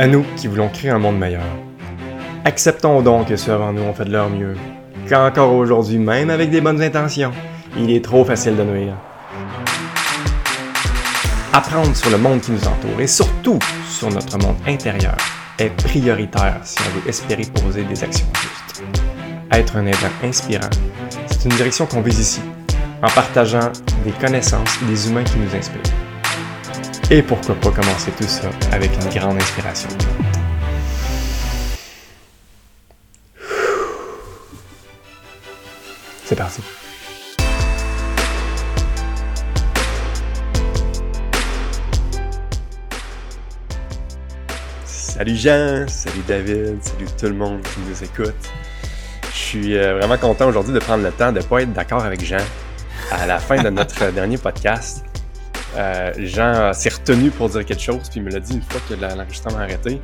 À nous qui voulons créer un monde meilleur. Acceptons donc que ceux avant nous ont fait de leur mieux, qu'encore aujourd'hui, même avec des bonnes intentions, il est trop facile de nuire. Apprendre sur le monde qui nous entoure et surtout sur notre monde intérieur est prioritaire si on veut espérer poser des actions justes. Être un aidant inspirant, c'est une direction qu'on vise ici, en partageant des connaissances et des humains qui nous inspirent. Et pourquoi pas commencer tout ça avec une grande inspiration. C'est parti. Salut Jean, salut David, salut tout le monde qui nous écoute. Je suis euh, vraiment content aujourd'hui de prendre le temps de ne pas être d'accord avec Jean à la fin de notre dernier podcast. Euh, Jean s'est retenu pour dire quelque chose, puis il me l'a dit une fois que l'enregistrement a arrêté.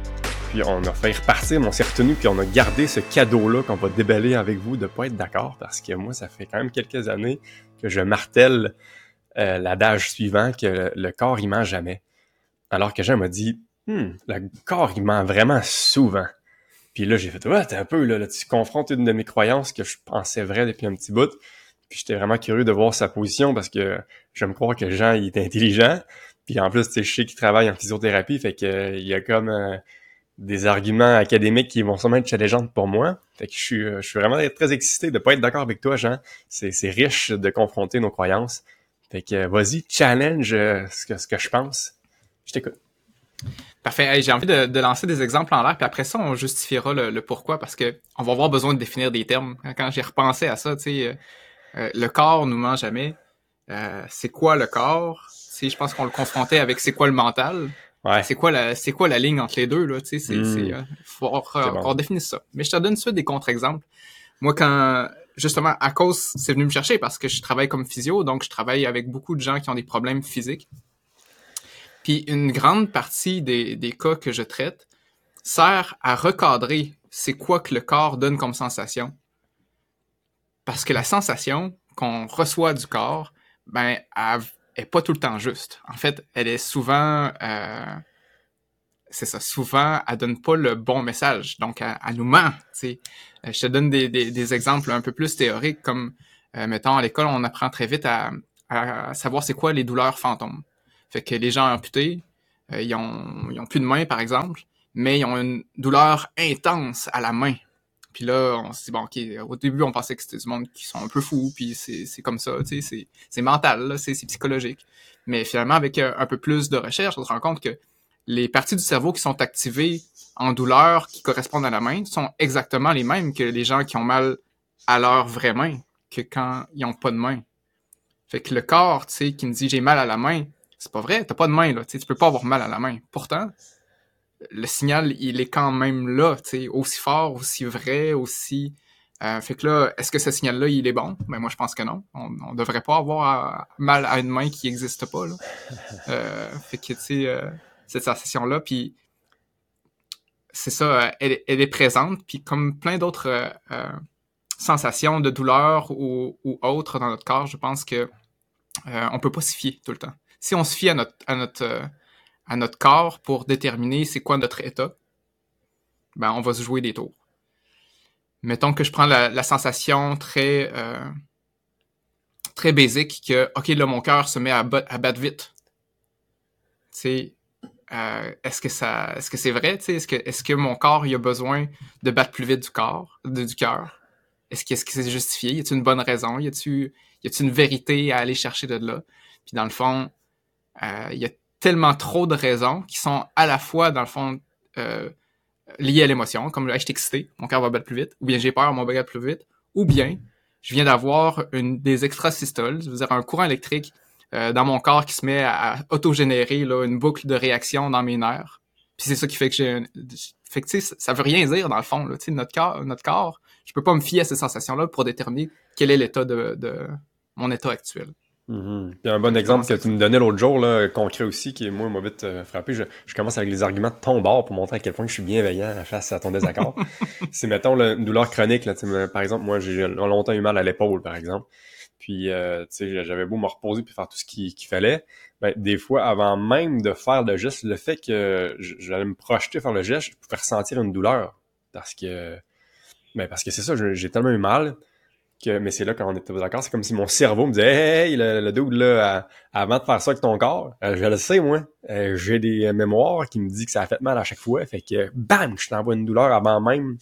Puis on a fait repartir, mais on s'est retenu, puis on a gardé ce cadeau-là qu'on va déballer avec vous de ne pas être d'accord, parce que moi, ça fait quand même quelques années que je martèle euh, l'adage suivant que le, corps, il ment jamais. Alors que Jean m'a dit, hmm, le corps, il ment vraiment souvent. Puis là, j'ai fait, ouais, t'es un peu, là, là, tu confrontes une de mes croyances que je pensais vrai depuis un petit bout. Puis j'étais vraiment curieux de voir sa position parce que je me crois que Jean, il est intelligent. Puis en plus, tu sais, je sais qu'il travaille en physiothérapie, fait que euh, il y a comme euh, des arguments académiques qui vont sûrement être challengeants pour moi. Fait que je suis, euh, je suis vraiment très excité de pas être d'accord avec toi, Jean. C'est, c'est riche de confronter nos croyances. Fait que vas-y, challenge ce que, ce que je pense. Je t'écoute. Parfait. j'ai envie de, lancer des exemples en l'air, puis après ça, on justifiera le, pourquoi, parce que on va avoir besoin de définir des termes. Quand j'ai repensé à ça, tu sais, euh, le corps nous ment jamais. Euh, c'est quoi le corps? Si je pense qu'on le confrontait avec c'est quoi le mental? Ouais. C'est quoi la c'est quoi la ligne entre les deux là, tu sais, c'est hmm. euh, faut définir ça. Mais je te donne ça des contre-exemples. Moi quand justement à cause c'est venu me chercher parce que je travaille comme physio, donc je travaille avec beaucoup de gens qui ont des problèmes physiques. Puis une grande partie des, des cas que je traite sert à recadrer c'est quoi que le corps donne comme sensation parce que la sensation qu'on reçoit du corps, ben, est pas tout le temps juste. En fait, elle est souvent, euh, c'est ça, souvent, elle donne pas le bon message. Donc, elle, nous ment, tu sais. Euh, je te donne des, des, exemples un peu plus théoriques, comme, euh, mettons, à l'école, on apprend très vite à, à savoir c'est quoi les douleurs fantômes. Fait que les gens amputés, euh, ils, ont, ils ont plus de main, par exemple, mais ils ont une douleur intense à la main. Puis là, on se dit, bon, OK, au début, on pensait que c'était du monde qui sont un peu fous, puis c'est comme ça, tu sais, c'est mental, c'est psychologique. Mais finalement, avec euh, un peu plus de recherche, on se rend compte que les parties du cerveau qui sont activées en douleur, qui correspondent à la main, sont exactement les mêmes que les gens qui ont mal à leur vraie main, que quand ils ont pas de main. Fait que le corps, tu sais, qui me dit j'ai mal à la main, c'est pas vrai, t'as pas de main, là, tu peux pas avoir mal à la main. Pourtant, le signal, il est quand même là, tu sais, aussi fort, aussi vrai, aussi... Euh, fait que là, est-ce que ce signal-là, il est bon? Ben moi, je pense que non. On, on devrait pas avoir mal à une main qui n'existe pas, là. Euh, fait que, tu sais, euh, cette sensation-là, puis c'est ça, elle, elle, est présente, puis comme plein d'autres sensations de douleur ou, ou autres dans notre corps, je pense que on peut pas s'y fier tout le temps. Si on se fie à notre, à notre à notre corps pour déterminer c'est quoi notre état, ben on va se jouer des tours. Mettons que je prends la, sensation très euh, très basique que ok là mon cœur se met à, à battre vite. Tu euh, est-ce que ça est-ce que c'est vrai? Est-ce que est-ce que mon corps il a besoin de battre plus vite du corps du cœur? Est-ce que, est-ce que c'est justifié? Y a-t-il une bonne raison? Y a-t-il y a-t-il une vérité à aller chercher de là? Puis dans le fond euh, il y a tellement trop de raisons qui sont à la fois, dans le fond, euh, liées à l'émotion, comme je suis excité, mon cœur va battre plus vite, ou bien j'ai peur, mon cœur battre plus vite, ou bien je viens d'avoir une des extrasystoles, c'est-à-dire un courant électrique euh, dans mon corps qui se met à, autogénérer là, une boucle de réaction dans mes nerfs. Puis c'est ça qui fait que j'ai fait que ça veut rien dire dans le fond là, notre corps notre corps, je peux pas me fier à ces sensations là pour déterminer quel est l'état de mon état actuel. Mm un bon exemple que tu me donnais l'autre jour, là, concret aussi, qui est moi, m'a vite euh, frappé. Je, commence avec les arguments de ton bord pour montrer à quel point je suis bienveillant face à ton désaccord. c'est, mettons, une douleur chronique. Là, par exemple, moi, j'ai longtemps eu mal à l'épaule, par exemple. puis euh, tu sais, j'avais beau me reposer puis faire tout ce qu'il fallait, ben, des fois, avant même de faire le geste, le fait que j'allais me projeter faire le geste, je pouvais ressentir une douleur. Parce que ben parce que c'est ça, j'ai tellement eu mal mais c'est là quand on était d'accord, c'est comme si mon cerveau me disait Hey, le, le dude là, avant de faire ça avec ton corps, euh, je le sais, moi. Euh, j'ai des mémoires qui me disent que ça a fait mal à chaque fois. Fait que bam, je t'envoie une douleur avant même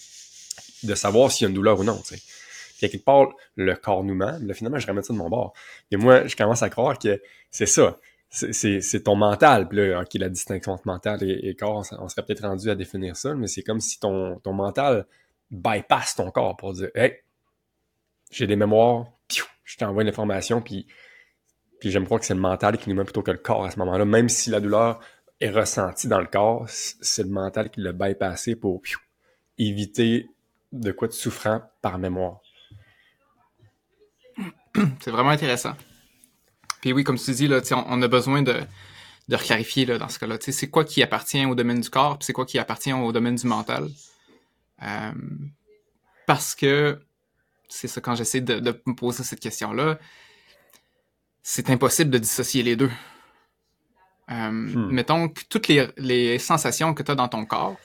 de savoir s'il y a une douleur ou non. Puis à quelque part, le corps nous ment. Là, finalement, je remets ça de mon bord. Et moi, je commence à croire que c'est ça. C'est ton mental. Puis là, la distinction entre mental et, corps, on, serait peut-être rendu à définir ça, mais c'est comme si ton, ton mental bypass ton corps pour dire Hey, j'ai des mémoires, je t'envoie une information, puis, puis j'aime croire que c'est le mental qui nous met plutôt que le corps à ce moment-là. Même si la douleur est ressentie dans le corps, c'est le mental qui l'a bypassé pour éviter de quoi de souffrant par mémoire. C'est vraiment intéressant. Puis oui, comme tu dis, là, on, a besoin de, de reclarifier là, dans ce cas-là. C'est quoi qui appartient au domaine du corps, puis c'est quoi qui appartient au domaine du mental? Euh, parce que c'est ça, quand j'essaie de, me poser cette question-là, c'est impossible de dissocier les deux. Euh, hmm. Mettons que toutes les, sensations que tu as dans ton corps,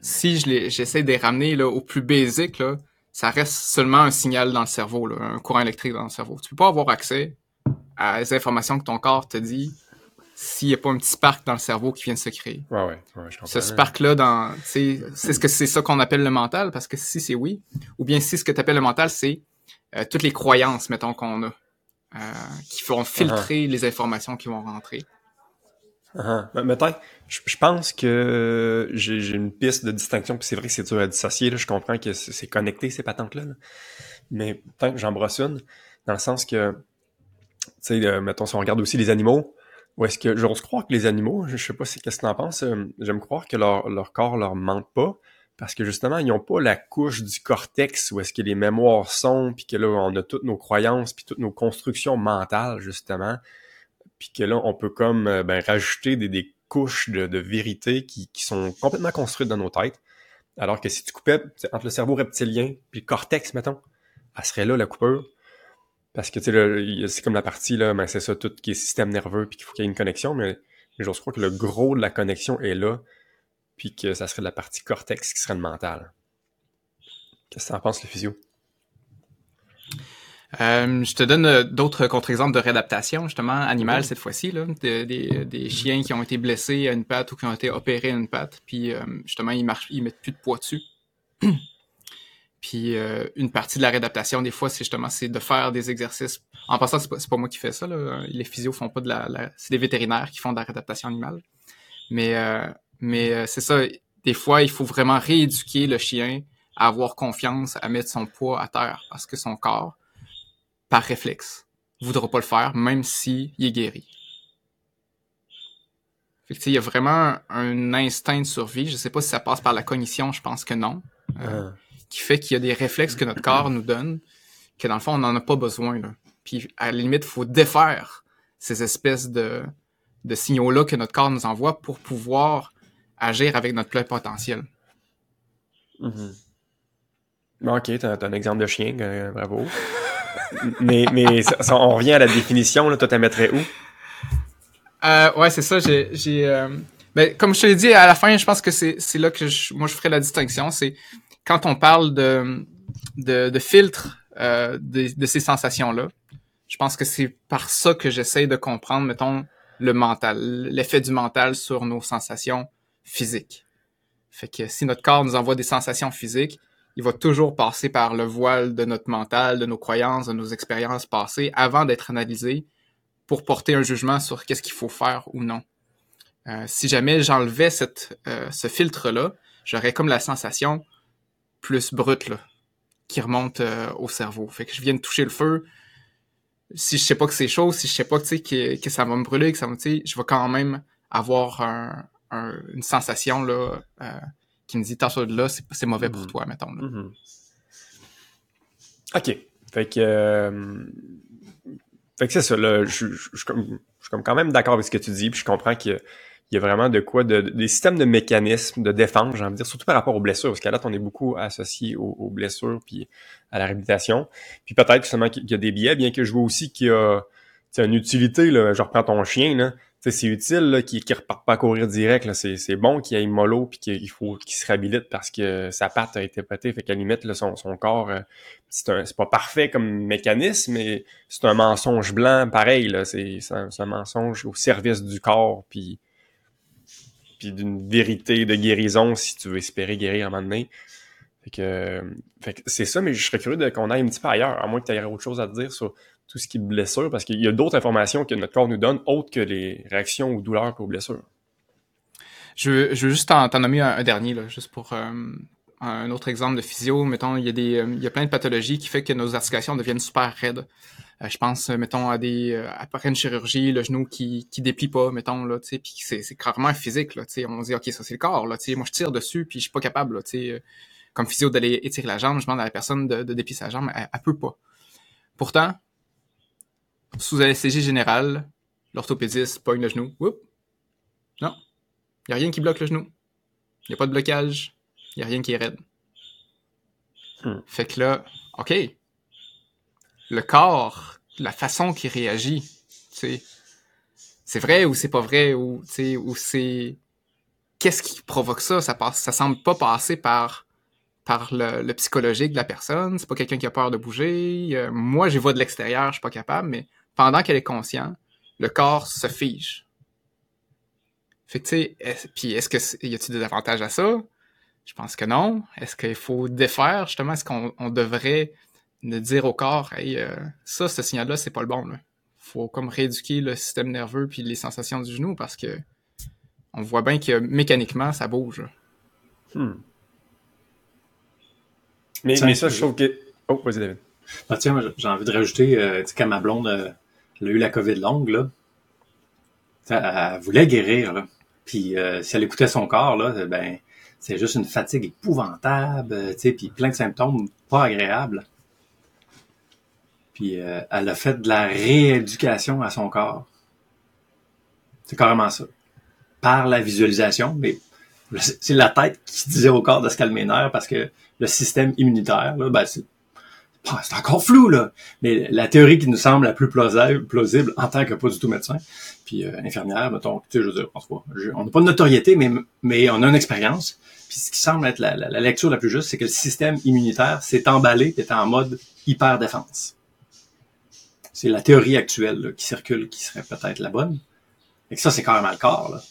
si j'essaie de les ramener là, au plus basique, là, ça reste seulement un signal dans le cerveau, là, un courant électrique dans le cerveau. Tu peux pas avoir accès à les informations que ton corps te dit s'il n'y a pas un petit spark dans le cerveau qui vient de se créer. Ouais, ouais, je Ce spark-là, dans, c'est ce que c'est ça qu'on appelle le mental, parce que si c'est oui, ou bien si ce que tu appelles le mental, c'est euh, toutes les croyances, mettont, qu'on a, euh, qui feront filtrer les informations qui vont rentrer. Uh Mettons, je, pense que j'ai une piste de distinction, puis c'est vrai que c'est dur à dissocier, là, je comprends que c'est connecté, ces patentes-là, mais tant que j'en brosse une, dans le sens que, tu sais, euh, mettons, si on regarde aussi les animaux, ou est-ce que j'ose croire que les animaux, je sais pas si qu'est-ce que t'en penses, euh, j'aime croire que leur, leur corps leur ment pas, parce que justement, ils n'ont pas la couche du cortex où est-ce que les mémoires sont, puis que là, on a toutes nos croyances, puis toutes nos constructions mentales, justement, puis que là, on peut comme euh, ben, rajouter des, couches de, vérité qui, qui, sont complètement construites dans nos têtes. Alors que si tu coupais entre le cerveau reptilien puis le cortex, mettons, elle serait là la coupure. Parce que, tu sais, c'est comme la partie, là, mais c'est ça, tout qui est système nerveux, puis qu'il faut qu'il y ait une connexion, mais, mais j'ose croire que le gros de la connexion est là, puis que ça serait la partie cortex qui serait le mental. Qu'est-ce que en penses, le physio? Euh, je te donne euh, d'autres contre-exemples de réadaptation, justement, animale cette fois-ci, là, des, chiens qui ont été blessés à une patte ou qui ont été opérés à une patte, puis euh, justement, ils marchent, ils mettent plus de poids dessus. Puis euh, une partie de la réadaptation, des fois, c'est justement c'est de faire des exercices. En passant, c'est pas, pas moi qui fais ça. Là. Les physios font pas de la, c'est des vétérinaires qui font de la réadaptation animale. Mais euh, mais euh, c'est ça. Des fois, il faut vraiment rééduquer le chien à avoir confiance, à mettre son poids à terre, parce que son corps, par réflexe, voudra pas le faire, même si il est guéri. Fait que, il y a vraiment un instinct de survie. Je sais pas si ça passe par la cognition, je pense que non. Ah qui fait qu'il y a des réflexes que notre corps nous donne, que dans le fond, on n'en a pas besoin. Là. Puis à la limite, il faut défaire ces espèces de, de signaux-là que notre corps nous envoie pour pouvoir agir avec notre plein potentiel. Mm-hmm. Ok, t'as as un exemple de chien, euh, bravo. mais mais on revient à la définition, là, toi, tu mettrais où? Euh, ouais, c'est ça, j'ai... euh, ben, comme je te l'ai dit, à la fin, je pense que c'est là que moi, je ferai la distinction. C'est quand on parle de, de, de filtre euh, de, de, ces sensations-là, je pense que c'est par ça que j'essaie de comprendre, mettons, le mental, l'effet du mental sur nos sensations physiques. Fait que si notre corps nous envoie des sensations physiques, il va toujours passer par le voile de notre mental, de nos croyances, de nos expériences passées, avant d'être analysé pour porter un jugement sur qu'est-ce qu'il faut faire ou non. Euh, si jamais j'enlevais euh, ce filtre-là, j'aurais comme la sensation, plus brute là, qui remonte euh, au cerveau. Fait que je viens de toucher le feu. Si je sais pas que c'est chaud, si je sais pas que, que, que ça va me brûler, que ça va, je vais quand même avoir un, une sensation là, euh, qui me dit t'en de là, c'est mauvais pour mm-hmm. toi, mettons. Là. Mm-hmm. OK. Fait que, euh, fait que c'est ça. Là, je, je, je, suis comme quand même d'accord avec ce que tu dis, puis je comprends y, il y a vraiment de quoi, de, des systèmes de mécanismes de défense, j'ai envie de dire, surtout par rapport aux blessures, parce qu'à là, on est beaucoup associé aux, blessures puis à la réhabilitation. Puis peut-être seulement qu'il y a des biais, bien que je vois aussi qu'il y a une utilité, là, je reprends ton chien, là, c'est utile qu'il ne reparte pas à courir direct. C'est bon qu'il ait mollo puis qu'il faut qu'il se réhabilite parce que sa patte a été pétée. Fait qu'à limite, là, son, son corps, euh, c'est pas parfait comme mécanisme, mais c'est un mensonge blanc pareil. C'est un, un, mensonge au service du corps puis, puis d'une vérité de guérison si tu veux espérer guérir à un moment donné. Fait que, fait que c'est ça, mais je serais curieux qu'on aille un petit peu ailleurs, à moins que tu aies autre chose à te dire sur tout ce qui est blessure, parce qu'il y a d'autres informations que notre corps nous donne, autres que les réactions ou douleurs aux blessures. Je veux, juste t'en nommer un, dernier, là, juste pour euh, un autre exemple de physio. Mettons, il y, a des, euh, il y a plein de pathologies qui fait que nos articulations deviennent super raides. Euh, je pense, mettons, à des après une chirurgie, le genou qui, qui déplie pas, mettons, là, tu sais, puis c'est, c'est carrément physique, là, tu sais. On dit, OK, ça c'est le corps, là, tu sais, moi je tire dessus, puis je suis pas capable, là, tu sais, comme physio d'aller étirer la jambe, je demande à la personne de, de déplier sa jambe, elle, elle peut pas. Pourtant, sous anesthésie générale, l'orthopédiste pogne le genou. Oups. Non. Il n'y a rien qui bloque le genou. Il n'y a pas de blocage. Il n'y a rien qui est raide. Hmm. Fait que là, OK. Le corps, la façon qu'il réagit, c'est c'est vrai ou c'est pas vrai ou ou c'est qu'est-ce qui provoque ça? Ça passe ça semble pas passer par par le, psychologique de la personne c'est pas quelqu'un qui a peur de bouger euh, moi j'ai vois de l'extérieur je suis pas capable mais pendant qu'elle est consciente, le corps se fige. Fait que, tu sais, est, puis est-ce que y a-t-il des avantages à ça? Je pense que non. Est-ce qu'il faut défaire, justement? Est-ce qu'on devrait ne dire au corps, hey, euh, ça, ce signal-là, c'est pas le bon, là. Faut comme rééduquer le système nerveux puis les sensations du genou parce que on voit bien que mécaniquement, ça bouge. Hmm. Mais, mais ça, je trouve que. Oh, vas-y, David. Ah, tiens, j'ai envie de rajouter, euh, quand ma blonde euh, elle a eu la COVID longue, là, elle, voulait guérir, là. Puis euh, si elle écoutait son corps, là, ben, c'est juste une fatigue épouvantable, tu sais, puis plein de symptômes pas agréables. Puis elle a fait de la rééducation à son corps. C'est carrément ça. Par la visualisation, mais c'est la tête qui disait au corps de se calmer parce que le système immunitaire, là, ben, c'est c'est encore flou, là. Mais la théorie qui nous semble la plus plausible, plausible en tant que pas du tout médecin, puis euh, infirmière, mettons, tu sais, je veux dire, on n'a pas de notoriété, mais, on a une expérience. Puis ce qui semble être la, lecture la plus juste, c'est que le système immunitaire s'est emballé, est en mode hyper défense. C'est la théorie actuelle qui circule, qui serait peut-être la bonne. Et ça, c'est carrément le corps, là.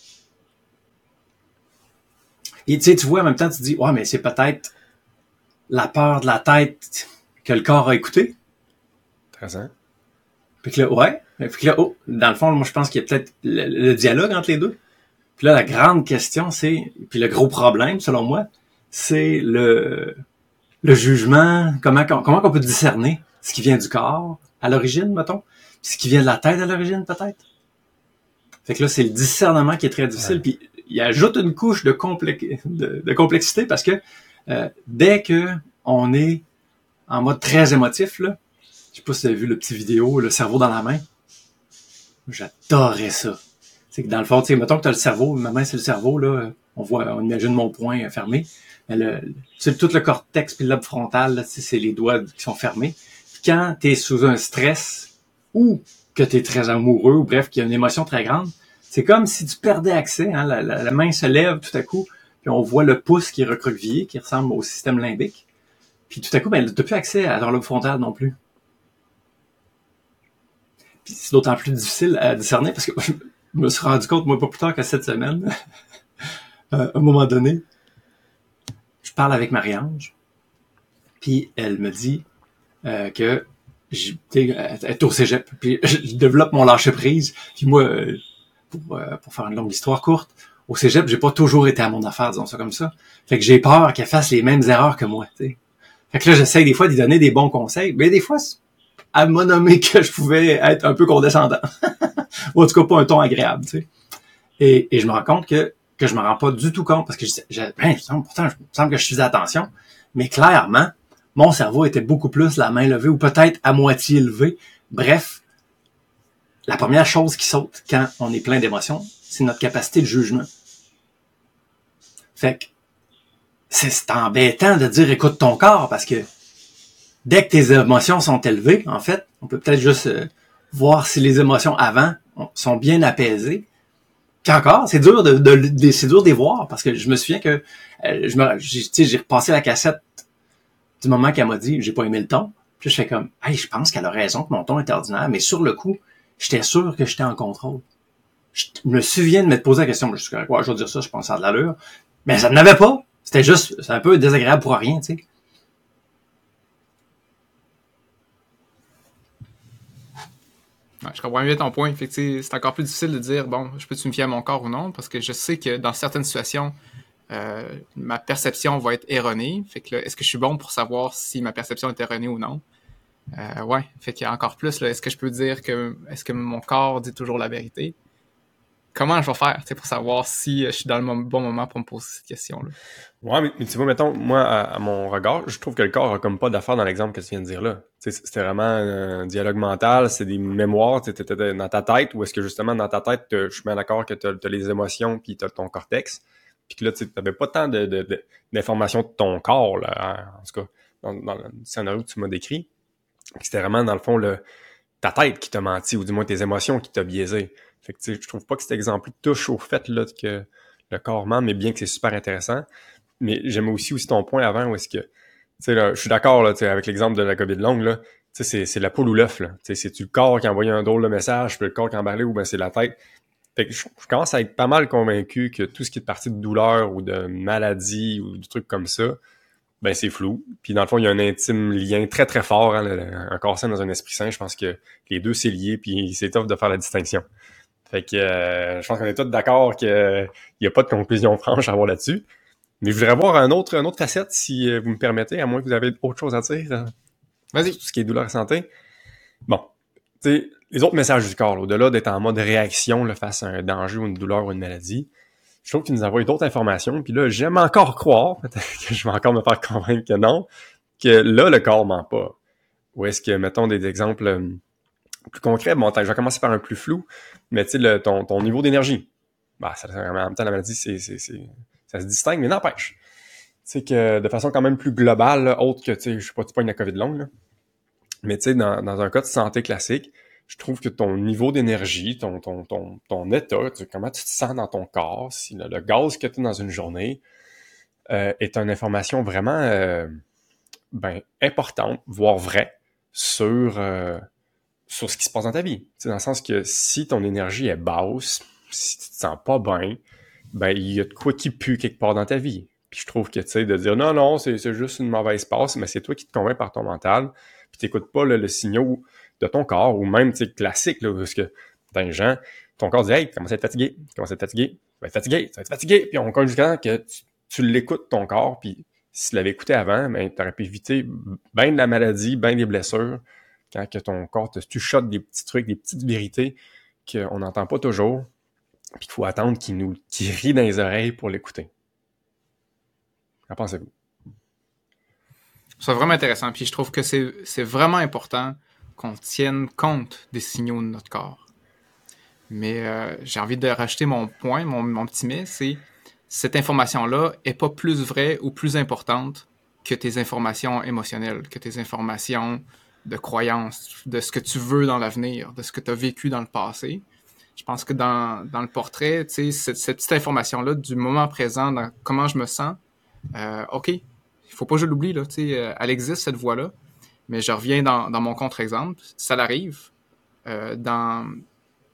Et tu sais, tu vois, en même temps, tu te dis, ouais, mais c'est peut-être la peur de la tête que le corps a écouté. Intéressant. Puis que là, ouais. Puis là, oh, dans le fond, moi, je pense qu'il y a peut-être le, dialogue entre les deux. Puis là, la grande question, c'est, puis le gros problème, selon moi, c'est le, le jugement, comment, comment on peut discerner ce qui vient du corps à l'origine, mettons, puis ce qui vient de la tête à l'origine, peut-être. Fait que là, c'est le discernement qui est très difficile. Puis il ajoute une couche de, de, complexité parce que euh, dès que on est en mode très émotif, là. Je sais pas si as vu le petit vidéo, le cerveau dans la main. J'adorais ça. C'est que dans le fond, tu sais, mettons que tu as le cerveau, ma main c'est le cerveau, là. On voit, on imagine mon poing fermé. Mais le, tout le cortex puis le lobe frontal, c'est les doigts qui sont fermés. Puis quand tu es sous un stress ou que tu es très amoureux, ou bref, qu'il y a une émotion très grande, c'est comme si tu perdais accès. Hein, la, la, main se lève tout à coup, puis on voit le pouce qui est recroquevillé, qui ressemble au système limbique. Puis tout à coup, ben, t'as plus accès à leur lobe frontal non plus. Puis c'est d'autant plus difficile à discerner parce que je me suis rendu compte, moi, pas plus tard que cette semaine, à un moment donné, je parle avec Marie-Ange, puis elle me dit euh, que est au cégep, puis je développe mon lâcher-prise, puis moi, euh, pour, euh, pour faire une longue histoire courte, au cégep, j'ai pas toujours été à mon affaire, disons ça comme ça. Fait que j'ai peur qu'elle fasse les mêmes erreurs que moi, tu sais. Fait que là, j'essaie des fois d'y donner des bons conseils, mais des fois, elle m'a nommé que je pouvais être un peu condescendant. Ou en tout cas, pas un ton agréable, tu sais. Et, je me rends compte que, que je me rends pas du tout compte parce que je, ben, pourtant, je me semble que je faisais attention, mais clairement, mon cerveau était beaucoup plus la main levée ou peut-être à moitié levée. Bref, la première chose qui saute quand on est plein d'émotions, c'est notre capacité de jugement. Fait que c'est embêtant de dire écoute ton corps parce que dès que tes émotions sont élevées, en fait, on peut peut-être juste euh, voir si les émotions avant sont bien apaisées. Puis encore, c'est dur de, de, c'est dur de les voir parce que je me souviens que euh, je me, j'ai repassé la cassette du moment qu'elle m'a dit j'ai pas aimé le ton. Puis je fais comme, hey, je pense qu'elle a raison que mon ton est ordinaire, mais sur le coup, j'étais sûr que j'étais en contrôle. Je me souviens de me poser la question, je suis quoi, je vais dire ça, je pense à de l'allure. Mais ça n'avait pas. C'était juste, c'est un peu désagréable pour rien, tu sais. je comprends bien ton point. C'est encore plus difficile de dire, bon, je peux-tu me fier à mon corps ou non, parce que je sais que dans certaines situations, euh, ma perception va être erronée. Fait que est-ce que je suis bon pour savoir si ma perception est erronée ou non? Euh, ouais, fait qu'il y a encore plus, est-ce que je peux dire que, est-ce que mon corps dit toujours la vérité? Comment je vais faire pour savoir si je suis dans le bon moment pour me poser cette question-là? Ouais, mais, tu vois, mettons, moi, à, mon regard, je trouve que le corps a comme pas d'affaires dans l'exemple que tu viens de dire là. C'était vraiment un dialogue mental, c'est des mémoires, tu dans ta tête, ou est-ce que justement dans ta tête, je suis bien d'accord que tu as, les émotions puis tu as ton cortex, puis que là, tu n'avais pas tant d'informations de, de, ton corps, là, en tout cas, dans, le scénario que tu m'as décrit. C'était vraiment, dans le fond, ta tête qui t'a menti, ou du moins tes émotions qui t'a biaisé. Fait que, je trouve pas que cet exemple touche au fait là, que le corps ment, mais bien que c'est super intéressant. Mais j'aime aussi aussi ton point avant où est-ce que, je suis d'accord là, avec l'exemple de la COVID longue, là, c'est, c'est la poule ou l'œuf. C'est-tu le corps qui a envoyé un drôle de message, puis le corps qui a emballé, ou ben c'est la tête? Fait que je, commence à être pas mal convaincu que tout ce qui est parti de douleur ou de maladie ou de trucs comme ça, ben c'est flou. Puis dans le fond, il y a un intime lien très très fort, hein, un corps sain dans un esprit sain. Je pense que les deux c'est lié, puis c'est tough de faire la distinction. Fait que euh, je pense qu'on est tous d'accord qu'il n'y a pas de conclusion franche à avoir là-dessus. Mais je voudrais avoir un autre, une autre facette, si euh, vous me permettez, à moins que vous avez autre chose à dire. Euh, Vas-y. Tout ce qui est douleur et santé. Bon. Tu sais, les autres messages du corps, au-delà d'être en mode réaction là, face à un danger ou une douleur ou une maladie, je trouve qu'il nous envoie d'autres informations. Puis là, j'aime encore croire, peut-être que je vais encore me faire convaincre que non, que là, le corps ment pas. Ou est-ce que, mettons des exemples plus concrets, bon, je vais commencer par un plus flou mais tu sais, ton, ton niveau d'énergie, bah, ça, en même temps, la maladie, c'est, c'est, ça se distingue, mais n'empêche. Tu sais que de façon quand même plus globale, autre que, tu sais, je sais pas, tu pas une COVID longue, là. mais tu sais, dans, dans un cas de santé classique, je trouve que ton niveau d'énergie, ton, ton, ton, ton état, tu, comment tu te sens dans ton corps, si le, gaz que tu as dans une journée euh, est une information vraiment euh, ben, importante, voire vraie, sur, euh, sur ce qui se passe dans ta vie. C'est dans le sens que si ton énergie est basse, si tu te sens pas bien, ben il y a de quoi qui pue quelque part dans ta vie. Puis je trouve que tu sais de dire non non c'est juste une mauvaise passe, mais c'est toi qui te convaincs par ton mental, puis t'écoutes pas le signal de ton corps ou même tu sais classique là parce que les gens ton corps dit hey commence à être fatigué, commence à être fatigué, tu vas être fatigué, tu vas être fatigué, puis on compte jusqu'à que tu, l'écoutes ton corps, puis si tu l'avais écouté avant, ben aurais pu éviter bien de la maladie, bien des blessures quand que ton corps te chuchote des petits trucs, des petites vérités qu'on n'entend pas toujours, puis qu'il faut attendre qu'il nous rit dans les oreilles pour l'écouter. Qu'en pensez-vous? C'est vraiment intéressant, puis je trouve que c'est vraiment important qu'on tienne compte des signaux de notre corps. Mais euh, j'ai envie de rajouter mon point, mon, mon petit mais, c'est cette information-là est pas plus vraie ou plus importante que tes informations émotionnelles, que tes informations de croyances, de ce que tu veux dans l'avenir, de ce que tu as vécu dans le passé. Je pense que dans, dans le portrait, tu sais, cette, cette, petite information-là du moment présent, dans comment je me sens, euh, OK, il faut pas que je l'oublie, là, tu sais, euh, elle existe, cette voix-là. Mais je reviens dans, dans mon contre-exemple. Ça l'arrive euh, dans,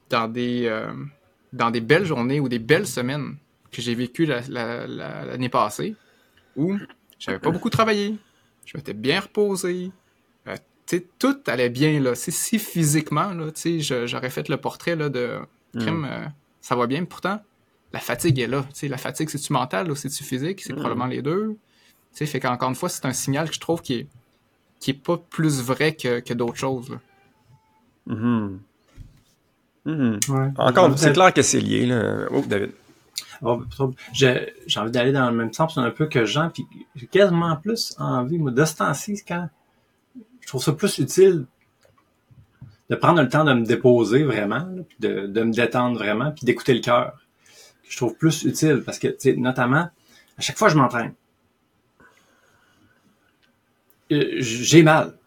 dans, des, dans des belles journées ou des belles semaines que j'ai vécues l'année la, la, passée où j'avais pas beaucoup travaillé, je m'étais bien reposé, tout allait bien, là. si physiquement, là, j'aurais fait le portrait là, de crime, mm. euh, ça va bien, pourtant, la fatigue est là. la fatigue, c'est-tu mental ou c'est-tu physique? C'est mm. probablement les deux. sais fait qu'encore une fois, c'est un signal que je trouve qui est, qui est pas plus vrai que, que d'autres choses. Là. Mm-hmm. Mm-hmm. Encore, c'est clair que c'est lié. Là. Oh, David. Oh, j'ai envie d'aller dans le même sens un peu que Jean, puis j'ai quasiment plus envie, moi, de ce temps-ci, quand je trouve ça plus utile de prendre le temps de me déposer vraiment, de, me détendre vraiment, puis d'écouter le cœur. Je trouve plus utile parce que, notamment, à chaque fois que je m'entraîne, euh, j'ai mal.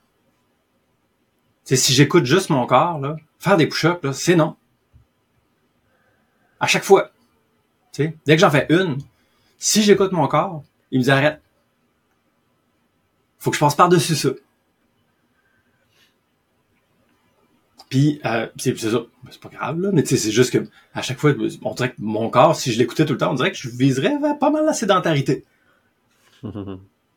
Si j'écoute juste mon corps, là, faire des push-ups, c'est non. À chaque fois. Dès que j'en fais une, si j'écoute mon corps, il me dit arrête. Faut que je passe par-dessus ça. Puis euh, c'est ça, ben, c'est pas grave là, mais c'est juste que à chaque fois, on dirait que mon corps, si je l'écoutais tout le temps, on dirait que je viserais vers pas mal la sédentarité. tu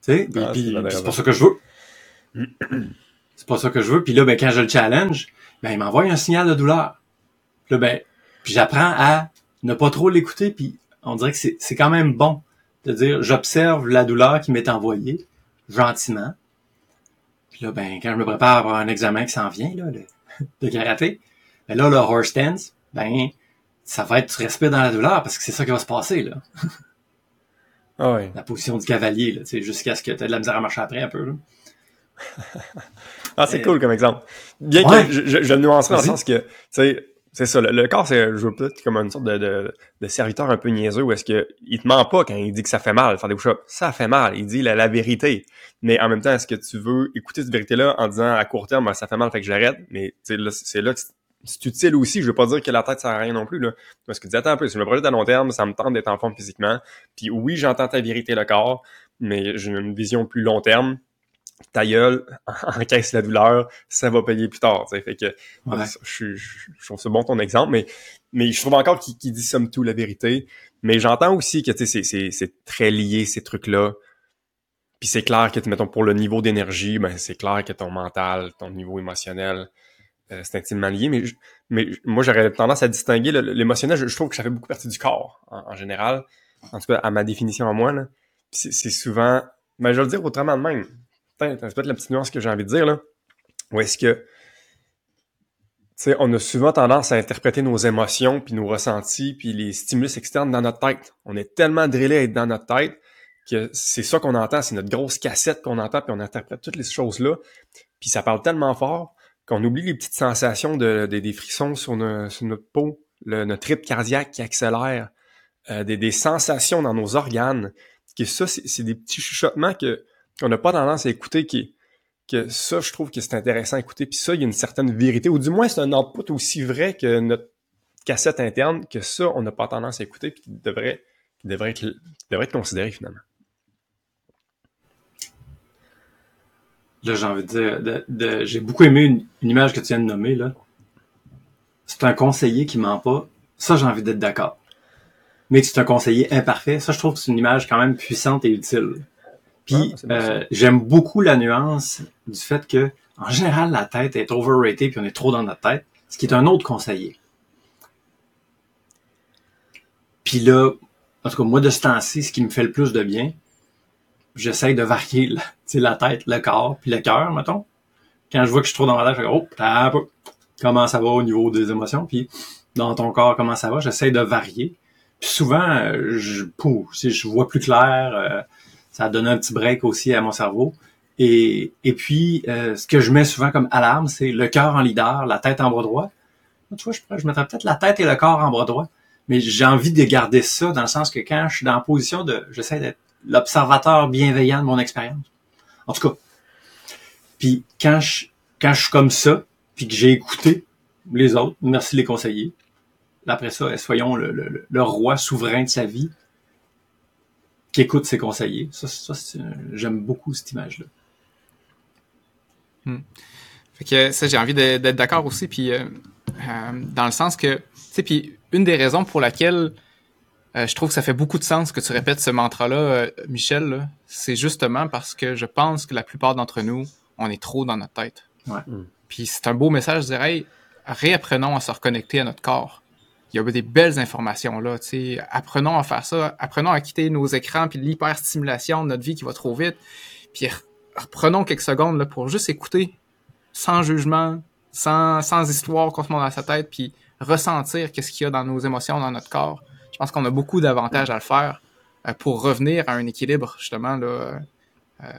sais, ah, c'est pas ça que je veux. c'est pas ça que je veux. Puis là, ben quand je le challenge, ben il m'envoie un signal de douleur. Puis là, ben, puis j'apprends à ne pas trop l'écouter. Puis on dirait que c'est quand même bon de dire, j'observe la douleur qui m'est envoyée gentiment. Puis là, ben quand je me prépare pour un examen qui s'en vient là. de karaté. Mais là, le horse dance, ben, ça va être tu respires dans la douleur parce que c'est ça qui va se passer, là. Ah la position du cavalier, là, jusqu'à ce que tu aies de la misère à marcher après un peu, là. ah, c'est cool comme exemple. Bien que je, je, je, le nuancerai dans le sens que, tu sais, c'est ça, le, corps, c'est, je veux peut-être comme une sorte de, de, de, serviteur un peu niaiseux où est-ce que il te ment pas quand il dit que ça fait mal, faire des push Ça fait mal. Il dit la, la vérité. Mais en même temps, est-ce que tu veux écouter cette vérité-là en disant à court terme, ben, ça fait mal, fait que j'arrête? Mais c'est là que c'est utile aussi. Je veux pas dire que la tête sert à rien non plus, là. Parce que dis, attends un peu, si je me projette à long terme, ça me tente d'être en forme physiquement. Puis oui, j'entends ta vérité le corps, mais j'ai une vision plus long terme ta gueule, encaisse la douleur, ça va payer plus tard. Fait que je, je, trouve ça bon ton exemple, mais, mais je trouve encore qu'il dit somme tout la vérité. Mais j'entends aussi que c'est très lié ces trucs-là. Puis c'est clair que, mettons, pour le niveau d'énergie, ben c'est clair que ton mental, ton niveau émotionnel, euh, c'est intimement lié. Mais, mais moi, j'aurais tendance à distinguer l'émotionnel. Je, trouve que ça fait beaucoup partie du corps, en, général. En tout cas, à ma définition à moi. C'est souvent... Mais ben, je vais le dire autrement de même c'est peut-être la petite nuance que j'ai envie de dire, là. Ou est-ce que, tu sais, on a souvent tendance à interpréter nos émotions, puis nos ressentis, puis les stimulus externes dans notre tête. On est tellement drillé à être dans notre tête que c'est ça qu'on entend, c'est notre grosse cassette qu'on entend, puis on interprète toutes les choses-là. Puis ça parle tellement fort qu'on oublie les petites sensations de, des frissons sur, notre peau, notre rythme cardiaque qui accélère, euh, des, des, sensations dans nos organes. Que ça, c'est des petits chuchotements que on n'a pas tendance à écouter que ça, je trouve que c'est intéressant à écouter. Puis ça, il y a une certaine vérité, ou du moins c'est un output aussi vrai que notre cassette interne, que ça, on n'a pas tendance à écouter, puis qui devrait, devrait, être, devrait être considéré finalement. Là, j'ai envie de dire, j'ai beaucoup aimé une, image que tu viens de nommer, là. C'est un conseiller qui ment pas. Ça, j'ai envie d'être d'accord. Mais c'est un conseiller imparfait. Ça, je trouve que c'est une image quand même puissante et utile. Puis ah, euh, j'aime beaucoup la nuance du fait que en général la tête est overrated puis on est trop dans notre tête, ce qui est un autre conseiller. Puis là, en tout cas moi de ce temps-ci, ce qui me fait le plus de bien, j'essaye de varier la, la tête, le corps, puis le cœur, mettons. Quand je vois que je suis trop dans ma tête, je fais oh, peu. comment ça va au niveau des émotions, puis dans ton corps comment ça va, j'essaye de varier. Puis souvent, je, pouf, si je vois plus clair. Euh, ça a donné un petit break aussi à mon cerveau. Et, et puis, euh, ce que je mets souvent comme alarme, c'est le cœur en leader, la tête en bras droit. Tu vois, je, je mettrais peut-être la tête et le corps en bras droit. Mais j'ai envie de garder ça dans le sens que quand je suis dans la position de... J'essaie d'être l'observateur bienveillant de mon expérience. En tout cas. Puis quand je, quand je suis comme ça, puis que j'ai écouté les autres, merci les conseillers. Après ça, soyons le, le, le roi souverain de sa vie qui écoute ses conseillers. Ça, ça j'aime beaucoup cette image-là. Hmm. Fait que ça, j'ai envie d'être d'accord aussi, puis euh, euh, dans le sens que, tu sais, puis une des raisons pour laquelle euh, je trouve que ça fait beaucoup de sens que tu répètes ce mantra-là, Michel, c'est justement parce que je pense que la plupart d'entre nous, on est trop dans notre tête. Ouais. Hmm. Puis c'est un beau message, je dirais, réapprenons à se reconnecter à notre corps il y a des belles informations là. sais. Apprenons à faire ça, apprenons à quitter nos écrans puis l'hyperstimulation de notre vie qui va trop vite. Puis reprenons quelques secondes là, pour juste écouter, sans jugement, sans, sans histoire qu'on se dans sa tête, puis ressentir qu'est-ce qu'il y a dans nos émotions, dans notre corps. Je pense qu'on a beaucoup d'avantages à le faire euh, pour revenir à un équilibre, justement, là, euh,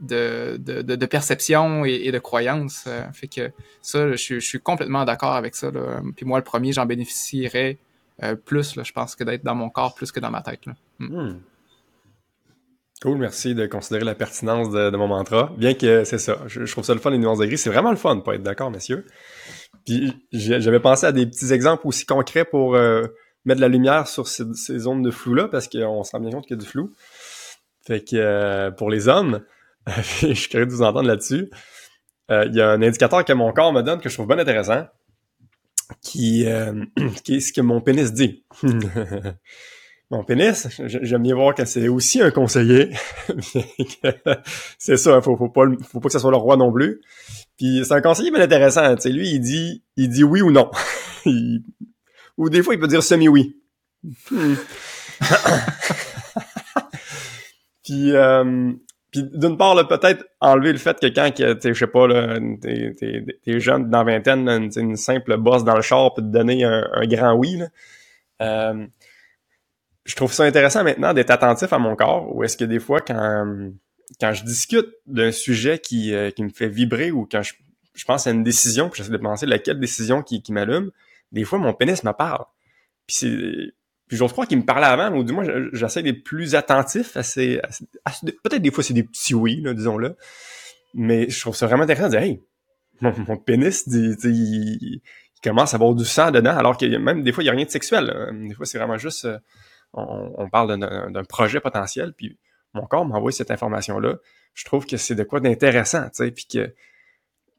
de, de, de, perception et, de croyance. Euh, fait que ça, je, suis complètement d'accord avec ça. Puis moi, le premier, j'en bénéficierais euh, plus, je pense, que d'être dans mon corps plus que dans ma tête. Là. Hmm. Cool, merci de considérer la pertinence de, mon mantra. Bien que c'est ça, je, trouve ça le fun les nuances de gris. C'est vraiment le fun de pas être d'accord, messieurs. Puis j'avais pensé à des petits exemples aussi concrets pour euh, mettre la lumière sur ces, zones de flou-là, parce qu'on se rend bien compte qu'il y a du flou. Fait que pour les hommes, je suis curieux de vous entendre là-dessus. Euh, il y a un indicateur que mon corps me donne que je trouve bien intéressant, qui, qui est ce que mon pénis dit. mon pénis, j'aime bien voir que c'est aussi un conseiller. c'est ça, faut, faut pas, faut pas que ça soit le roi non plus. Puis c'est un conseiller bien intéressant. Sais, lui, il dit, il dit oui ou non. ou des fois, il peut dire semi-oui. puis, euh, puis d'une part, peut-être enlever le fait que quand, je sais pas, t'es, jeune dans vingtaine, une, une, simple bosse dans le char peut te donner un, grand oui. Là. Euh, je trouve ça intéressant maintenant d'être attentif à mon corps, ou est-ce que des fois, quand, quand je discute d'un sujet qui, euh, qui me fait vibrer ou quand je, je pense à une décision, puis j'essaie de penser laquelle décision qui, qui m'allume, des fois, mon pénis me parle. Puis c'est... Puis j'ose croire qu'il me parlait avant, ou du moins, j'essaie d'être plus attentif à ces... peut-être des fois, c'est des petits oui, disons-le. Mais je trouve ça vraiment intéressant de dire, hey, mon, mon pénis, il, il, commence à avoir du sang dedans, alors que même des fois, il n'y a rien de sexuel. Des fois, c'est vraiment juste... Euh, on, parle d'un projet potentiel, puis mon corps m'envoie cette information-là. Je trouve que c'est de quoi d'intéressant, tu sais, puis que,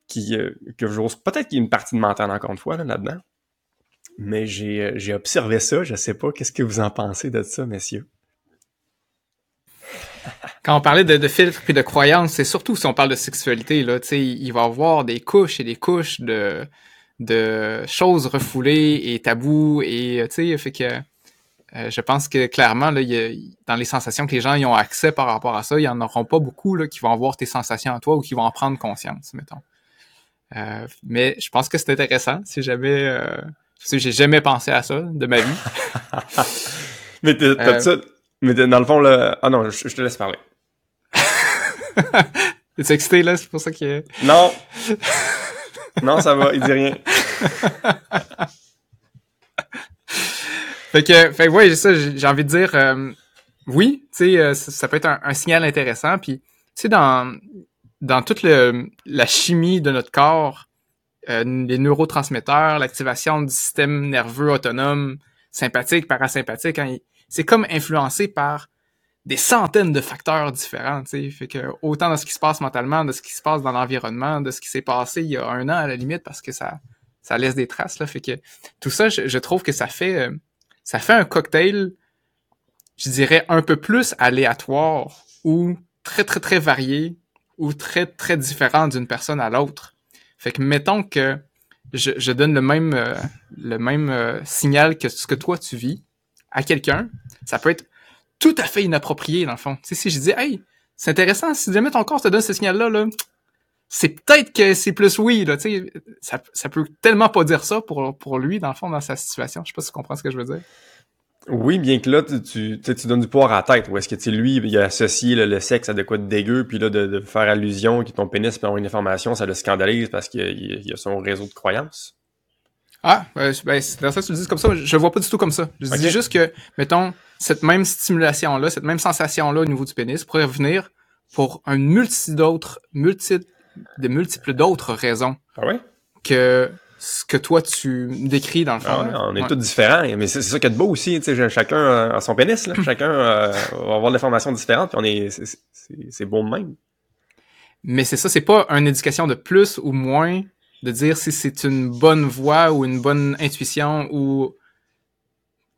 qui, euh, que j'ose peut-être qu'il y a une partie de mental encore une fois là-dedans. Mais euh, j'ai observé ça, je sais pas, qu'est-ce que vous en pensez de ça, messieurs? Quand on parlait de, de filtres puis de croyances, c'est surtout si on parle de sexualité, là, il va y avoir des couches et des couches de, choses refoulées et tabous et, sais, fait que euh, je pense que clairement, là, dans les sensations que les gens y ont accès par rapport à ça, il n'y en auront pas beaucoup là, qui vont avoir tes sensations à toi ou qui vont en prendre conscience, mettons. Euh, mais je pense que c'est intéressant si jamais euh, si j'ai jamais pensé à ça de ma vie. mais t'as ça. Mais dans le fond, là. Ah non, je, te laisse parler. T'es excité là, c'est pour ça qu'il Non! non, ça va, il dit rien. Fait que, fait ouais, ça, j'ai envie de dire, euh, oui, tu sais, euh, ça, peut être un, signal intéressant. Puis, tu sais, dans dans toute le, la chimie de notre corps, euh, les neurotransmetteurs, l'activation du système nerveux autonome, sympathique, parasympathique, hein, c'est comme influencé par des centaines de facteurs différents, tu sais. Fait que autant de ce qui se passe mentalement, de ce qui se passe dans l'environnement, de ce qui s'est passé il y a un an à la limite, parce que ça, ça laisse des traces, là. Fait que tout ça, je, trouve que ça fait, ça fait un cocktail, je dirais, un peu plus aléatoire ou très, très, très varié ou très, très différent d'une personne à l'autre. Fait que mettons que je, je donne le même, euh, le même euh, signal que ce que toi tu vis à quelqu'un, ça peut être tout à fait inapproprié dans le fond. Tu sais, si je dis, hey, c'est intéressant, si jamais ton corps te donne ce signal-là, là, c'est peut-être que c'est plus oui, là, ça, ça peut tellement pas dire ça pour, pour lui, dans le fond, dans sa situation. Je sais pas si tu comprends ce que je veux dire. Oui, bien que là, tu, tu, tu donnes du poids à la tête. Ou est-ce que, tu lui, il a associé le sexe à de quoi de dégueu, puis là, de, faire allusion que ton pénis peut avoir une information, ça le scandalise parce qu'il y a son réseau de croyances? Ah, ben, ben dans ça tu le dis comme ça, je le vois pas du tout comme ça. Je dis juste que, mettons, cette même stimulation-là, cette même sensation-là au niveau du pénis pourrait venir pour un multi d'autres, multi de multiples d'autres raisons ah ouais? que ce que toi tu décris dans le fond. Ah on est tous différents, mais c'est ça qui est beau aussi, tu sais, chacun a son pénis, là. chacun euh, va avoir de l'information différente, puis on est, c'est beau de même. Mais c'est ça, c'est pas une éducation de plus ou moins de dire si c'est une bonne voix ou une bonne intuition ou,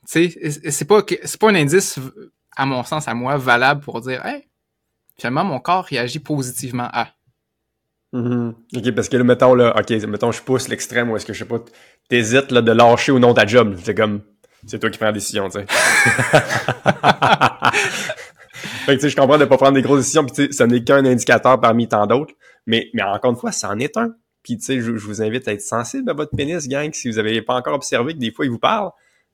tu sais, c'est pas c'est pas un indice à mon sens à moi valable pour dire, hey, finalement mon corps réagit positivement à. Mm-hmm. OK, parce que là, mettons, là, OK, mettons, je pousse l'extrême où est-ce que, je sais pas, t'hésites, là, de lâcher ou non ta job. C'est comme, c'est toi qui prends la décision, tu sais. fait que, tu sais, je comprends de pas prendre des grosses décisions, puis tu sais, ça n'est qu'un indicateur parmi tant d'autres. Mais, mais encore une fois, ça en est un. Puis, tu sais, je, vous invite à être sensible à votre pénis, gang, si vous avez pas encore observé que des fois, il vous parle.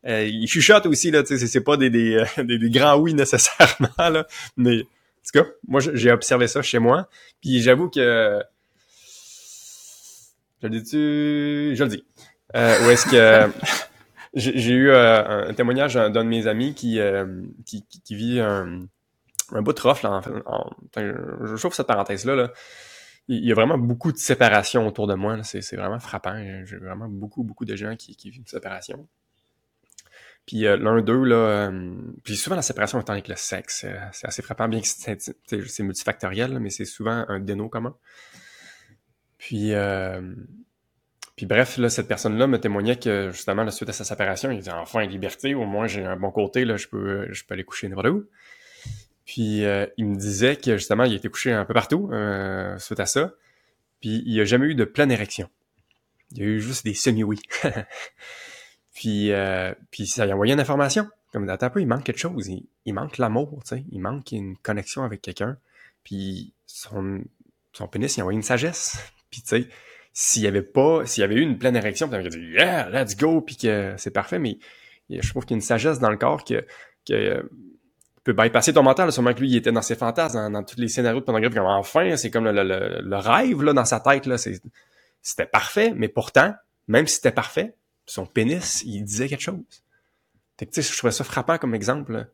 Euh, il chuchote aussi, là, tu sais, c'est pas des, des, des, des, grands oui nécessairement, là, mais tout cas, moi, j'ai observé ça chez moi. Puis j'avoue que. Je le dis-tu? Je le dis. Euh, où est-ce que. j'ai eu euh, un témoignage d'un de mes amis qui, euh, qui, qui, vit un, un bout de rough, là, en, je trouve cette parenthèse-là, là. Il y a vraiment beaucoup de séparation autour de moi. C'est vraiment frappant. J'ai vraiment beaucoup, beaucoup de gens qui, qui vivent une séparation. Puis euh, l'un d'eux, là, euh, puis souvent la séparation étant avec le sexe, euh, c'est assez frappant, bien que c'est multifactoriel, mais c'est souvent un déno commun. Puis, puis bref, là, cette personne-là me témoignait que justement, la suite à sa séparation, il disait enfin liberté, au moins j'ai un bon côté, là, je peux, je peux aller coucher n'importe où. Puis il me disait que justement, il a été couché un peu partout suite à ça. Puis il n'y a jamais eu de pleine érection. Il y a eu juste des semi-oui. Puis, euh, puis ça a envoyé une information. Comme d'un peu, il manque quelque chose. Il, manque l'amour, tu sais. Il manque une connexion avec quelqu'un. Puis son, son pénis, il a envoyé une sagesse. Puis tu sais, s'il y avait pas, s'il y avait eu une pleine érection, puis il dit yeah, let's go, puis que c'est parfait. Mais je trouve qu'il y a une sagesse dans le corps que, que euh, peut bypasser ton mental. Sûrement que lui, il était dans ses fantasmes, dans, tous les scénarios de pornographie. Comme enfin, c'est comme le, le, le, rêve là dans sa tête là. C'était parfait, mais pourtant, même si c'était parfait, son pénis, il disait quelque chose. Fait que, je trouvais ça frappant comme exemple.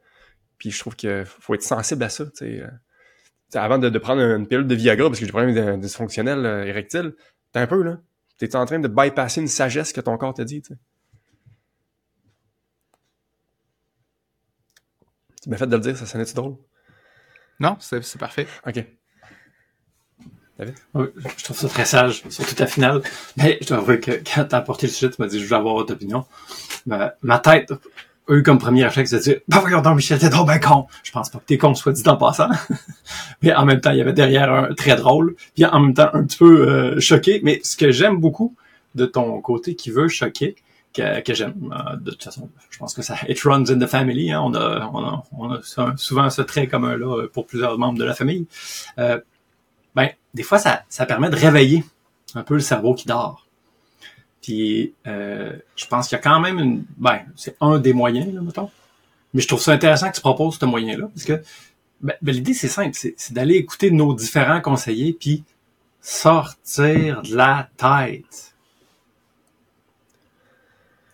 Puis je trouve qu'il faut être sensible à ça. sais. Avant de, prendre une pilule de Viagra parce que j'ai des problèmes dysfonctionnels euh, érectiles, t'es un peu là. T'es en train de bypasser une sagesse que ton corps te dit. T'sais. Tu m'as fait de le dire, ça sonnait-tu drôle? Non, c'est parfait. OK je trouve ça très sage, surtout ta finale. Mais je dois avouer que quand t'as apporté le sujet, tu m'as dit, je veux avoir votre opinion. ma tête a eu comme premier réflexe de dire, bah voyons donc, Michel, t'es trop ben con. Je pense pas que t'es con, soit dit en passant. mais en même temps, il y avait derrière un très drôle, puis en même temps un petit peu euh, choqué. Mais ce que j'aime beaucoup de ton côté qui veut choquer, que, que j'aime. Euh, de toute façon, je pense que ça it runs in the family. Hein. On, a, on, a, on a souvent ce trait commun là pour plusieurs membres de la famille. Euh, ben, des fois, ça, ça permet de réveiller un peu le cerveau qui dort. Puis, euh, je pense qu'il y a quand même une... Ben, c'est un des moyens, là, mettons. Mais je trouve ça intéressant que tu proposes ce moyen-là, parce que ben, ben l'idée, c'est simple, c'est, d'aller écouter nos différents conseillers, puis sortir de la tête.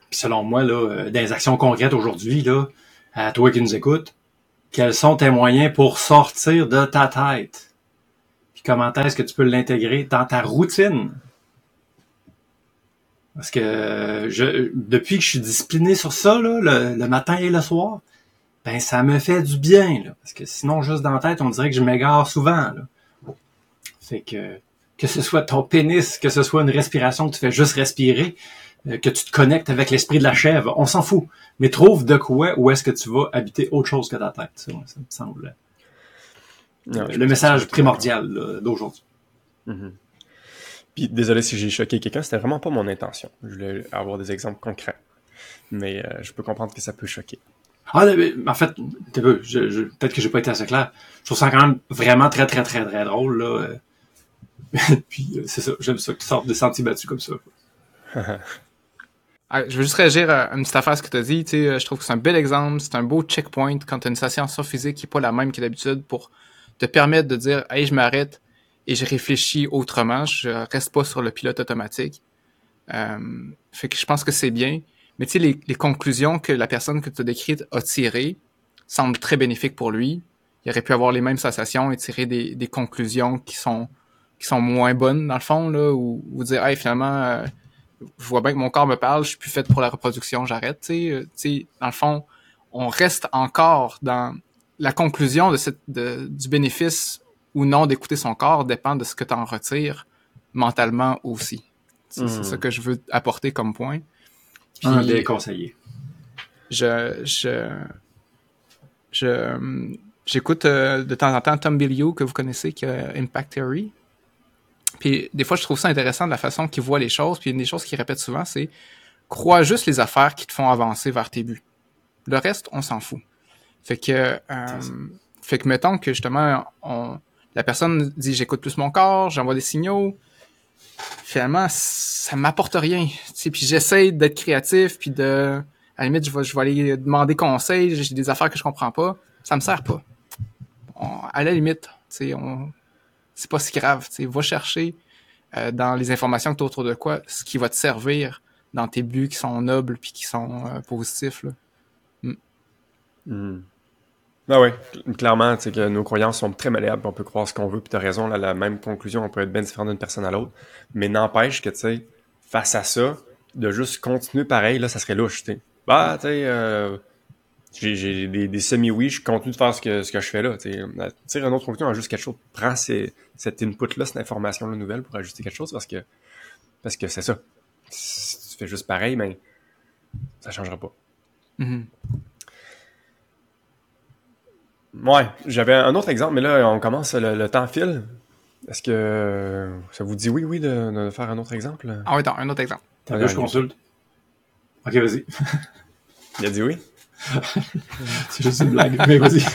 Puis selon moi, là, euh, dans actions concrètes aujourd'hui, là, à toi qui nous écoutes, quels sont tes moyens pour sortir de ta tête? comment est-ce que tu peux l'intégrer dans ta routine? Parce que je, depuis que je suis discipliné sur ça, le, matin et le soir, ben ça me fait du bien. Là, parce que sinon, juste dans la tête, on dirait que je m'égare souvent. Là. Fait que que ce soit ton pénis, que ce soit une respiration que tu fais juste respirer, euh, que tu te connectes avec l'esprit de la chèvre, on s'en fout. Mais trouve de quoi où est-ce que tu vas habiter autre chose que ta tête. Ça, ça me semble le message primordial d'aujourd'hui. Mm-hmm. Puis désolé si j'ai choqué quelqu'un, c'était vraiment pas mon intention. Je voulais avoir des exemples concrets. Mais euh, je peux comprendre que ça peut choquer. Ah, mais, en fait, peut-être que j'ai pas été assez clair. Je trouve ça quand même vraiment très, très, très, très drôle. Là. Puis euh, c'est ça, j'aime ça que tu sortes des sentiers battus comme ça. Ah, je veux juste réagir à une petite affaire à ce que tu as dit. je trouve que c'est un bel exemple, c'est un beau checkpoint quand tu as une sensation physique qui n'est pas la même que d'habitude pour te permettre de dire Hey, je m'arrête et je réfléchis autrement, je reste pas sur le pilote automatique. Euh, fait que je pense que c'est bien. Mais tu sais, les, les, conclusions que la personne que tu as décrite a tirées semblent très bénéfiques pour lui. Il aurait pu avoir les mêmes sensations et tirer des, des conclusions qui sont qui sont moins bonnes dans le fond là ou, ou dire hey finalement euh, je vois bien que mon corps me parle je suis plus fait pour la reproduction j'arrête euh, tu sais dans le fond on reste encore dans la conclusion de cette, du bénéfice ou non d'écouter son corps dépend de ce que tu en retires mentalement aussi. C'est ça hmm. que je veux apporter comme point. Puis, Un des conseillers. Je, je, je, j'écoute euh, de temps en temps Tom Bilyeu, que vous connaissez, qui a Impact Theory. Puis des fois, je trouve ça intéressant de la façon qu'il voit les choses. Puis une des choses qu'il répète souvent, c'est crois juste les affaires qui te font avancer vers tes buts. Le reste, on s'en fout. Fait que, euh, fait que mettons que justement, on, la personne dit j'écoute plus mon corps, j'envoie des signaux. Finalement, ça m'apporte rien. Puis j'essaie d'être créatif, puis de, à la limite, je vais, je vais aller demander conseil. J'ai des affaires que je comprends pas. Ça me sert pas. à la limite, on, c'est pas si grave. Va chercher euh, dans les informations que tu as autour de quoi ce qui va te servir dans tes buts qui sont nobles puis qui sont euh, positifs. Là. Mm. Mm. Ah oui, clairement, c'est que nos croyances sont très malléables, on peut croire ce qu'on veut, puis tu as raison, là, la même conclusion, on peut être bien différent d'une personne à l'autre, mais n'empêche que, tu sais, face à ça, de juste continuer pareil, là, ça serait louche, tu sais. Bah, tu sais, euh, j'ai des, semi-oui, je continue de faire ce que, ce que je fais là. Tire une autre conclusion, juste quelque chose. Prends cet input-là, cette information-là nouvelle pour ajuster quelque chose parce que parce que c'est ça. Si tu fais juste pareil, mais ça changera pas. Mm-hmm. Ouais, j'avais un autre exemple, mais là, on commence, le, temps file. Est-ce que ça vous dit oui, oui, de, faire un autre exemple? Ah oui, un autre exemple. T'as je consulte. Ok, vas-y. Il a dit oui? c'est juste une blague, mais vas-y.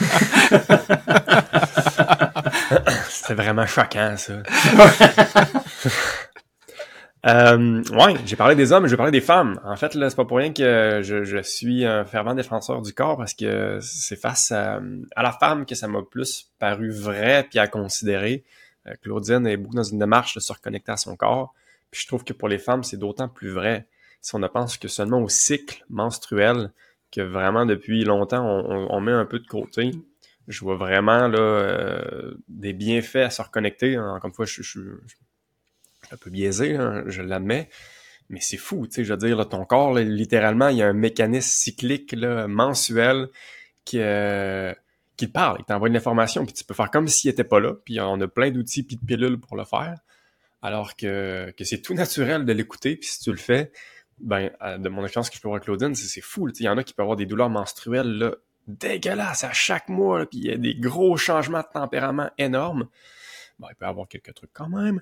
c'est vraiment choquant, ça. euh, ouais, j'ai parlé des hommes, je vais parler des femmes. En fait, là, c'est pas pour rien que je, suis un fervent défenseur du corps parce que c'est face à, la femme que ça m'a plus paru vrai puis à considérer. Euh, Claudine est beaucoup dans une démarche de se reconnecter à son corps. Puis je trouve que pour les femmes, c'est d'autant plus vrai si on ne pense que seulement au cycle menstruel que vraiment depuis longtemps, on, met un peu de côté. Je vois vraiment là, euh, des bienfaits à se reconnecter. Encore une fois, je, suis un peu biaisé, hein, je l'admets. Mais c'est fou, tu sais, je veux dire, ton corps, littéralement, il y a un mécanisme cyclique là, mensuel qui, euh, qui te parle, qui t'envoie une information, puis tu peux faire comme s'il n'était pas là, puis on a plein d'outils puis de pilules pour le faire, alors que, que c'est tout naturel de l'écouter, puis si tu le fais, ben, euh, de mon expérience que je peux voir avec Claudine, c'est fou. Il y en a qui peuvent avoir des douleurs menstruelles là, dégueulasses à chaque mois, puis il y a des gros changements de tempérament énormes. Bon, il peut y avoir quelques trucs quand même,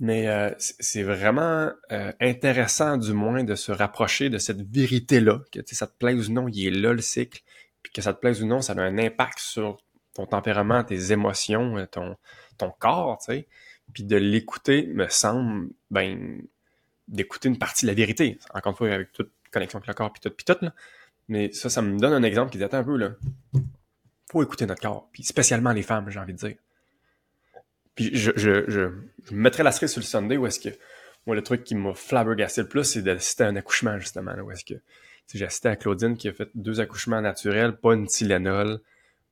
mais euh, c'est vraiment euh, intéressant du moins de se rapprocher de cette vérité-là, que ça te plaise ou non, il est là le cycle, puis que ça te plaise ou non, ça a un impact sur ton tempérament, tes émotions, ton, ton corps, tu sais. Puis de l'écouter me semble, ben, d'écouter une partie de la vérité. Encore une fois, avec toute connexion avec le corps, puis tout, puis tout, là. Mais ça, ça me donne un exemple qui dit, un peu, là. Faut écouter notre corps, puis spécialement les femmes, j'ai envie de dire. Puis je, je, je, je mettrais la cerise sur le Sunday où est-ce que, moi, le truc qui m'a flabbergasté le plus, c'est d'assister à un accouchement, justement, là, où est-ce que, j'ai assisté à Claudine qui a fait deux accouchements naturels, pas une Tylenol,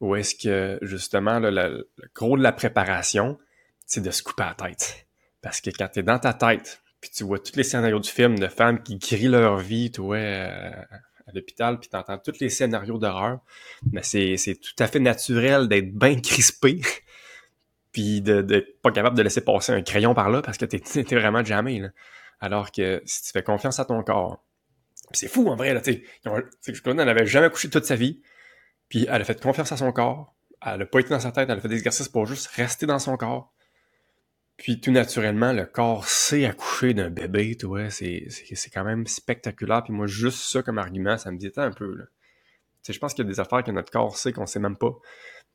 où est-ce que, justement, là, le, gros de la préparation, c'est de se couper la tête. Parce que quand t'es dans ta tête, puis tu vois tous les scénarios du film de femmes qui crient leur vie, tu vois, euh, à l'hôpital, puis tu entends tous les scénarios d'horreur. Mais c'est, tout à fait naturel d'être bien crispé, puis de pas capable de laisser passer un crayon par là parce que t'es, t'es vraiment jamais. Là. Alors que si tu fais confiance à ton corps, c'est fou en vrai, là, tu sais. Elle n'avait jamais couché toute sa vie, puis elle a fait confiance à son corps, elle a pas été dans sa tête, elle a fait des exercices pour juste rester dans son corps. Puis tout naturellement, le corps sait accoucher d'un bébé, tu vois, c'est, quand même spectaculaire. Puis moi, juste ça comme argument, ça me disait un peu. Là. Je pense qu'il y a des affaires que notre corps sait qu'on sait même pas.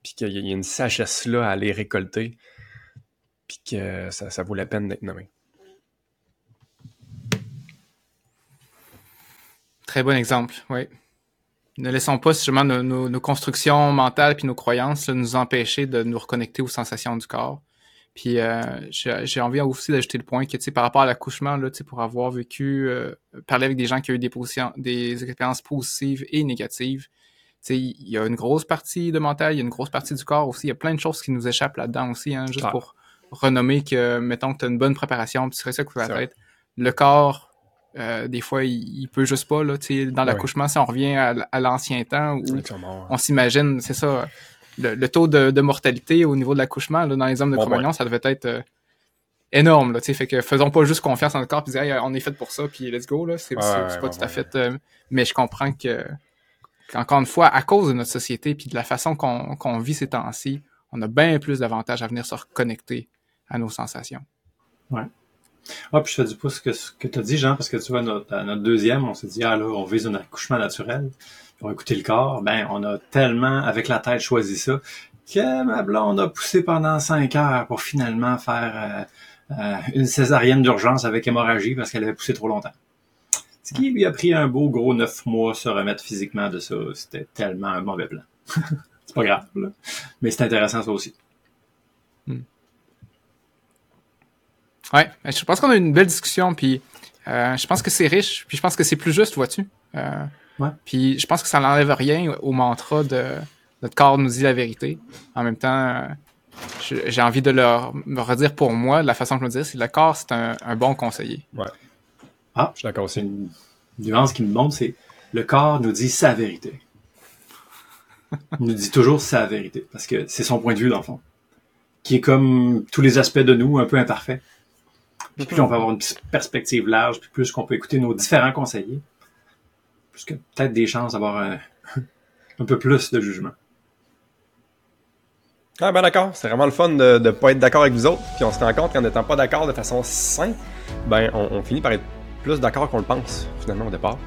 Puis qu'il y a une sagesse là à aller récolter. Puis que ça, vaut la peine d'être nommé. Très bon exemple, oui. Ne laissons pas justement nos, constructions mentales puis nos croyances nous empêcher de nous reconnecter aux sensations du corps. Puis euh, j'ai envie aussi d'ajouter le point que, tu sais, par rapport à l'accouchement, là, tu sais, pour avoir vécu, euh, parler avec des gens qui ont eu des, des expériences positives et négatives, il y a une grosse partie de mental, il y a une grosse partie du corps aussi. Il y a plein de choses qui nous échappent là-dedans aussi, hein, juste pour renommer que, mettons que tu as une bonne préparation, puis tu serais ça que la tête. Le corps, euh, des fois, il, peut juste pas, là, dans l'accouchement, si on revient à, l'ancien temps où on s'imagine, c'est ça, le, taux de, mortalité au niveau de l'accouchement dans les hommes de bon, ça devait être euh, énorme. Là, fait que faisons pas juste confiance en notre corps et dire on est fait pour ça puis let's go. C'est, pas tout à fait. Euh, mais je comprends que encore une fois, à cause de notre société puis de la façon qu'on, vit ces temps-ci, on a bien plus d'avantages à venir se reconnecter à nos sensations. Ouais. Ah, puis je te dis pas ce que, que tu as dit, Jean, parce que tu vois, notre, notre deuxième, on s'est dit, ah là, on vise un accouchement naturel pour écouter le corps, ben on a tellement avec la tête choisi ça que ma blonde a poussé pendant cinq heures pour finalement faire euh, euh, une césarienne d'urgence avec hémorragie parce qu'elle avait poussé trop longtemps. Ce qui lui a pris un beau gros neuf mois se remettre physiquement de ça. C'était tellement un mauvais plan. c'est pas grave, là. Mais c'est intéressant, ça aussi. Ouais, je pense qu'on a eu une belle discussion, puis euh, je pense que c'est riche, puis je pense que c'est plus juste, vois-tu? Euh, Ouais. Puis je pense que ça n'enlève rien au mantra de notre corps nous dit la vérité. En même temps, euh, j'ai envie de leur, me redire pour moi, la façon que je me dis, c'est le corps, c'est un, un bon conseiller. Ah, Je suis d'accord c'est aussi. une nuance qui me montre, c'est le corps nous dit sa vérité. Il nous dit toujours sa vérité, parce que c'est son point de vue, dans le fond. Qui est comme tous les aspects de nous, un peu imparfait. Puis plus on peut avoir une perspective large, puis plus qu'on peut écouter nos différents conseillers, plus que peut-être des chances d'avoir un, un peu plus de jugement. Ah ben d'accord, c'est vraiment le fun de ne pas être d'accord avec vous autres, puis on se rend compte qu'en n'étant pas d'accord de façon simple, ben on, on finit par être plus d'accord qu'on le pense, finalement, au départ.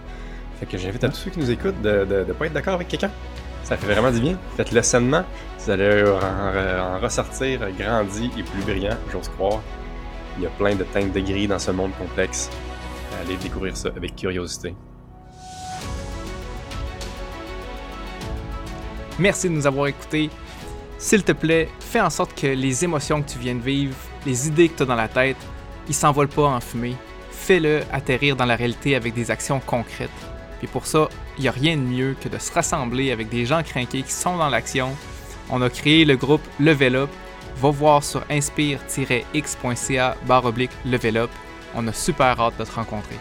Fait que j'invite à tous ceux qui nous écoutent de ne pas être d'accord avec quelqu'un. Ça fait vraiment du bien. Faites-le sainement. Vous allez en, ressortir grandi et plus brillant, j'ose croire. Il y a plein de teintes de gris dans ce monde complexe. Allez découvrir ça avec curiosité. Merci de nous avoir écoutés. S'il te plaît, fais en sorte que les émotions que tu viens de vivre, les idées que tu as dans la tête, ils s'envolent pas en fumée. Fais-le atterrir dans la réalité avec des actions concrètes. Puis pour ça, il n'y a rien de mieux que de se rassembler avec des gens craqués qui sont dans l'action. On a créé le groupe Level Up. Va voir sur inspire-x.ca Level Up. On a super hâte de te rencontrer.